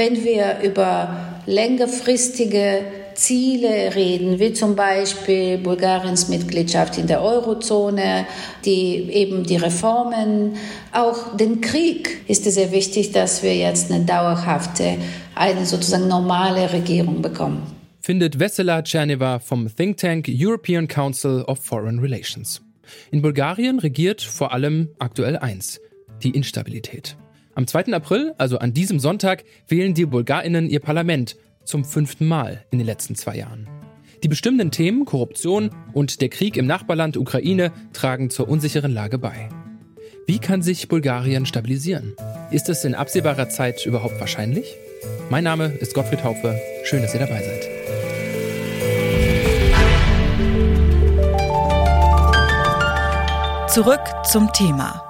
wenn wir über längerfristige Ziele reden, wie zum Beispiel Bulgariens Mitgliedschaft in der Eurozone, die eben die Reformen, auch den Krieg, ist es sehr wichtig, dass wir jetzt eine dauerhafte, eine sozusagen normale Regierung bekommen. Findet Vesela Tscherneva vom Think Tank European Council of Foreign Relations. In Bulgarien regiert vor allem aktuell eins, die Instabilität. Am 2. April, also an diesem Sonntag, wählen die Bulgarinnen ihr Parlament zum fünften Mal in den letzten zwei Jahren. Die bestimmenden Themen Korruption und der Krieg im Nachbarland Ukraine tragen zur unsicheren Lage bei. Wie kann sich Bulgarien stabilisieren? Ist es in absehbarer Zeit überhaupt wahrscheinlich? Mein Name ist Gottfried Haufe. Schön, dass ihr dabei seid. Zurück zum Thema.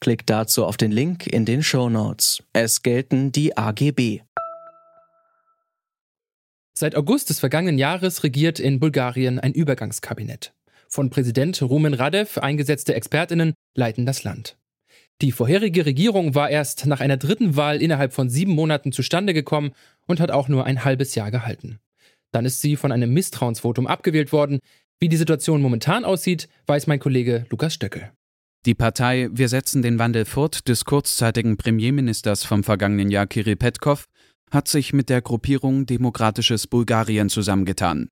Klickt dazu auf den Link in den Show Notes. Es gelten die AGB. Seit August des vergangenen Jahres regiert in Bulgarien ein Übergangskabinett. Von Präsident Rumen Radev eingesetzte Expertinnen leiten das Land. Die vorherige Regierung war erst nach einer dritten Wahl innerhalb von sieben Monaten zustande gekommen und hat auch nur ein halbes Jahr gehalten. Dann ist sie von einem Misstrauensvotum abgewählt worden. Wie die Situation momentan aussieht, weiß mein Kollege Lukas Stöckel. Die Partei Wir setzen den Wandel fort des kurzzeitigen Premierministers vom vergangenen Jahr Kirill Petkov hat sich mit der Gruppierung Demokratisches Bulgarien zusammengetan.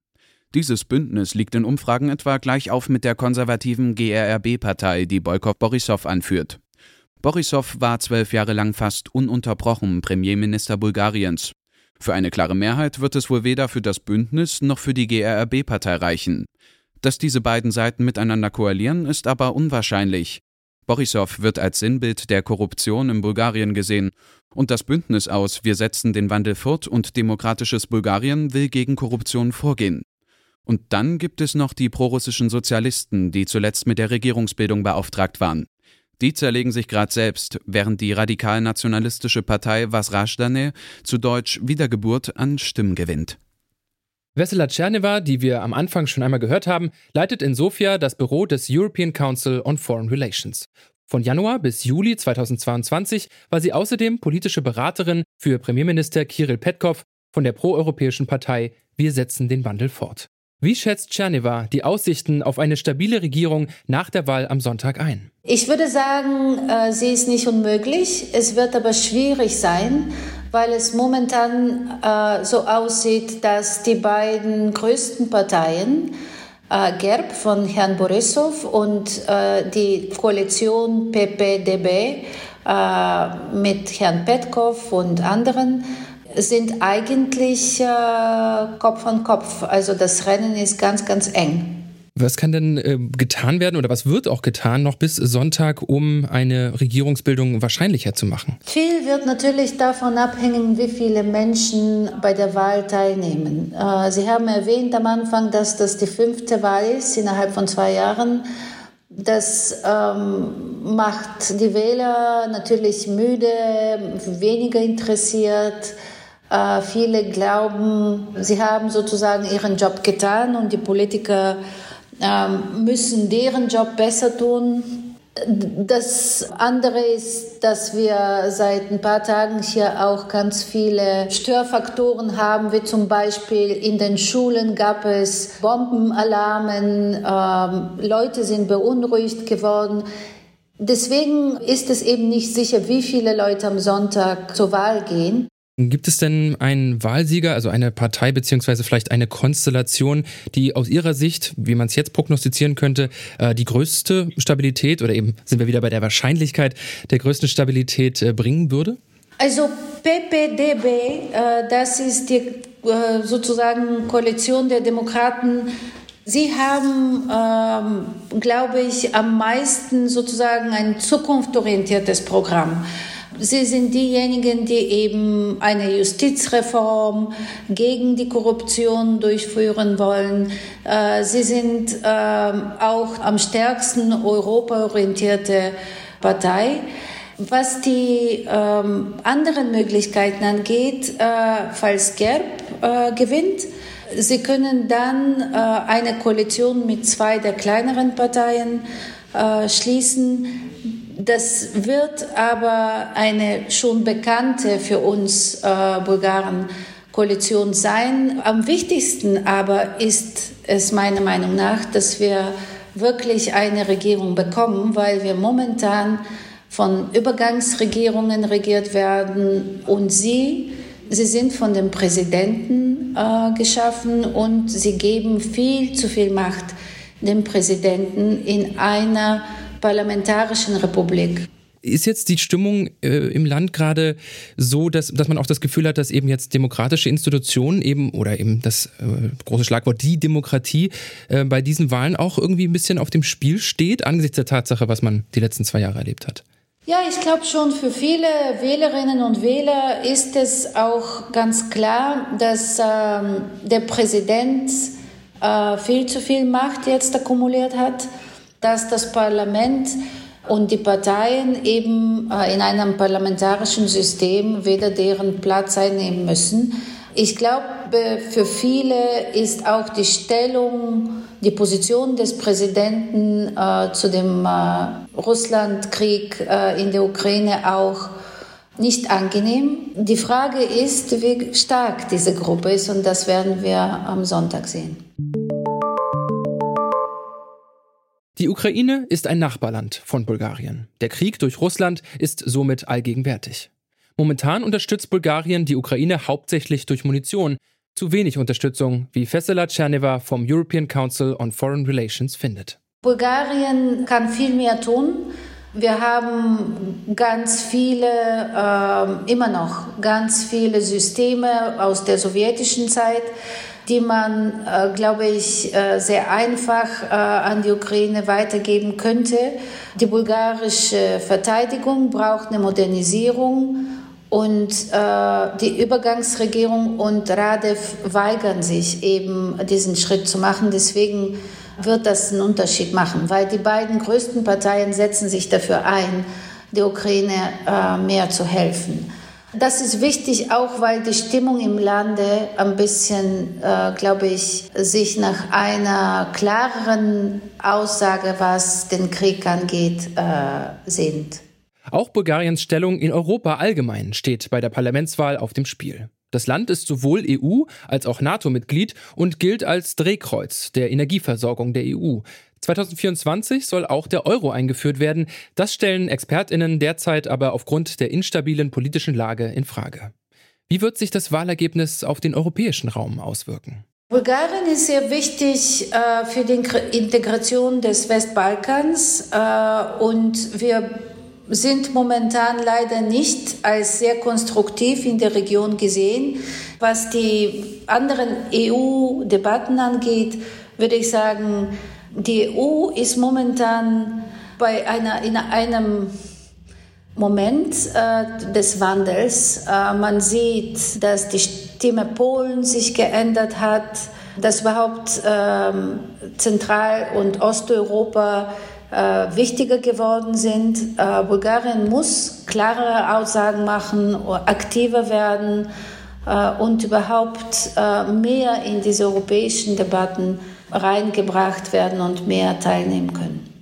Dieses Bündnis liegt in Umfragen etwa gleich auf mit der konservativen GRRB-Partei, die Boykov Borissow anführt. Borissow war zwölf Jahre lang fast ununterbrochen Premierminister Bulgariens. Für eine klare Mehrheit wird es wohl weder für das Bündnis noch für die GRRB-Partei reichen. Dass diese beiden Seiten miteinander koalieren, ist aber unwahrscheinlich. Borissow wird als Sinnbild der Korruption in Bulgarien gesehen und das Bündnis aus Wir setzen den Wandel fort und demokratisches Bulgarien will gegen Korruption vorgehen. Und dann gibt es noch die prorussischen Sozialisten, die zuletzt mit der Regierungsbildung beauftragt waren. Die zerlegen sich gerade selbst, während die radikal-nationalistische Partei Vasrajdane, zu Deutsch Wiedergeburt, an Stimmen gewinnt. Vesela Tscherneva, die wir am Anfang schon einmal gehört haben, leitet in Sofia das Büro des European Council on Foreign Relations. Von Januar bis Juli 2022 war sie außerdem politische Beraterin für Premierminister Kirill Petkov von der proeuropäischen Partei Wir setzen den Wandel fort. Wie schätzt Tscherneva die Aussichten auf eine stabile Regierung nach der Wahl am Sonntag ein? Ich würde sagen, äh, sie ist nicht unmöglich. Es wird aber schwierig sein, weil es momentan äh, so aussieht, dass die beiden größten Parteien, äh, GERB von Herrn Borissow und äh, die Koalition PPDB äh, mit Herrn Petkov und anderen, sind eigentlich äh, Kopf an Kopf. Also das Rennen ist ganz, ganz eng. Was kann denn äh, getan werden oder was wird auch getan noch bis Sonntag, um eine Regierungsbildung wahrscheinlicher zu machen? Viel wird natürlich davon abhängen, wie viele Menschen bei der Wahl teilnehmen. Äh, Sie haben erwähnt am Anfang, dass das die fünfte Wahl ist innerhalb von zwei Jahren. Das ähm, macht die Wähler natürlich müde, weniger interessiert. Äh, viele glauben, sie haben sozusagen ihren Job getan und die Politiker müssen deren Job besser tun. Das andere ist, dass wir seit ein paar Tagen hier auch ganz viele Störfaktoren haben, wie zum Beispiel in den Schulen gab es Bombenalarmen, ähm, Leute sind beunruhigt geworden. Deswegen ist es eben nicht sicher, wie viele Leute am Sonntag zur Wahl gehen. Gibt es denn einen Wahlsieger, also eine Partei beziehungsweise vielleicht eine Konstellation, die aus Ihrer Sicht, wie man es jetzt prognostizieren könnte, äh, die größte Stabilität oder eben sind wir wieder bei der Wahrscheinlichkeit der größten Stabilität äh, bringen würde? Also PPDB, äh, das ist die sozusagen Koalition der Demokraten Sie haben, ähm, glaube ich, am meisten sozusagen ein zukunftsorientiertes Programm. Sie sind diejenigen, die eben eine Justizreform gegen die Korruption durchführen wollen. Äh, Sie sind ähm, auch am stärksten europaorientierte Partei. Was die ähm, anderen Möglichkeiten angeht, äh, falls Gerb äh, gewinnt, Sie können dann äh, eine Koalition mit zwei der kleineren Parteien äh, schließen. Das wird aber eine schon bekannte für uns äh, Bulgaren Koalition sein. Am wichtigsten aber ist es meiner Meinung nach, dass wir wirklich eine Regierung bekommen, weil wir momentan von Übergangsregierungen regiert werden und sie, sie sind von dem Präsidenten äh, geschaffen und sie geben viel zu viel Macht dem Präsidenten in einer parlamentarischen Republik. Ist jetzt die Stimmung äh, im Land gerade so, dass, dass man auch das Gefühl hat, dass eben jetzt demokratische Institutionen eben oder eben das äh, große Schlagwort die Demokratie äh, bei diesen Wahlen auch irgendwie ein bisschen auf dem Spiel steht, angesichts der Tatsache, was man die letzten zwei Jahre erlebt hat? Ja, ich glaube schon, für viele Wählerinnen und Wähler ist es auch ganz klar, dass ähm, der Präsident äh, viel zu viel Macht jetzt akkumuliert hat, dass das Parlament und die Parteien eben äh, in einem parlamentarischen System weder deren Platz einnehmen müssen. Ich glaube, für viele ist auch die Stellung, die Position des Präsidenten äh, zu dem äh, Russlandkrieg äh, in der Ukraine auch nicht angenehm. Die Frage ist, wie stark diese Gruppe ist und das werden wir am Sonntag sehen. Die Ukraine ist ein Nachbarland von Bulgarien. Der Krieg durch Russland ist somit allgegenwärtig. Momentan unterstützt Bulgarien die Ukraine hauptsächlich durch Munition. Zu wenig Unterstützung, wie Vesela Tscherneva vom European Council on Foreign Relations findet. Bulgarien kann viel mehr tun. Wir haben ganz viele, äh, immer noch ganz viele Systeme aus der sowjetischen Zeit, die man, äh, glaube ich, äh, sehr einfach äh, an die Ukraine weitergeben könnte. Die bulgarische Verteidigung braucht eine Modernisierung und äh, die Übergangsregierung und Radev weigern sich eben diesen Schritt zu machen. Deswegen wird das einen Unterschied machen, weil die beiden größten Parteien setzen sich dafür ein, der Ukraine äh, mehr zu helfen. Das ist wichtig, auch weil die Stimmung im Lande ein bisschen, äh, glaube ich, sich nach einer klareren Aussage, was den Krieg angeht, äh, sehnt. Auch Bulgariens Stellung in Europa allgemein steht bei der Parlamentswahl auf dem Spiel. Das Land ist sowohl EU als auch NATO-Mitglied und gilt als Drehkreuz der Energieversorgung der EU. 2024 soll auch der Euro eingeführt werden. Das stellen Expertinnen derzeit aber aufgrund der instabilen politischen Lage in Frage. Wie wird sich das Wahlergebnis auf den europäischen Raum auswirken? Bulgarien ist sehr wichtig äh, für die Integration des Westbalkans äh, und wir sind momentan leider nicht als sehr konstruktiv in der Region gesehen. Was die anderen EU-Debatten angeht, würde ich sagen, die EU ist momentan bei einer, in einem Moment äh, des Wandels. Äh, man sieht, dass die Stimme Polen sich geändert hat, dass überhaupt äh, Zentral- und Osteuropa äh, wichtiger geworden sind. Äh, Bulgarien muss klarere Aussagen machen, aktiver werden äh, und überhaupt mehr in diese europäischen Debatten reingebracht werden und mehr teilnehmen können.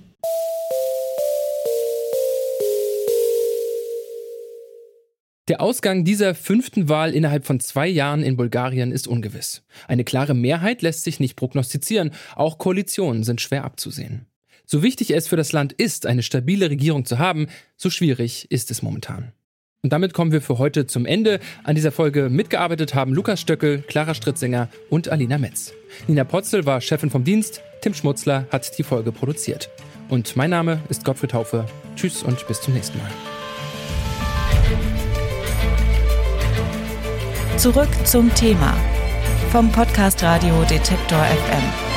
Der Ausgang dieser fünften Wahl innerhalb von zwei Jahren in Bulgarien ist ungewiss. Eine klare Mehrheit lässt sich nicht prognostizieren, auch Koalitionen sind schwer abzusehen. So wichtig es für das Land ist, eine stabile Regierung zu haben, so schwierig ist es momentan. Und damit kommen wir für heute zum Ende. An dieser Folge mitgearbeitet haben Lukas Stöckel, Clara Stritzinger und Alina Metz. Nina Potzel war Chefin vom Dienst, Tim Schmutzler hat die Folge produziert. Und mein Name ist Gottfried Haufe. Tschüss und bis zum nächsten Mal. Zurück zum Thema vom Podcast Radio Detektor FM.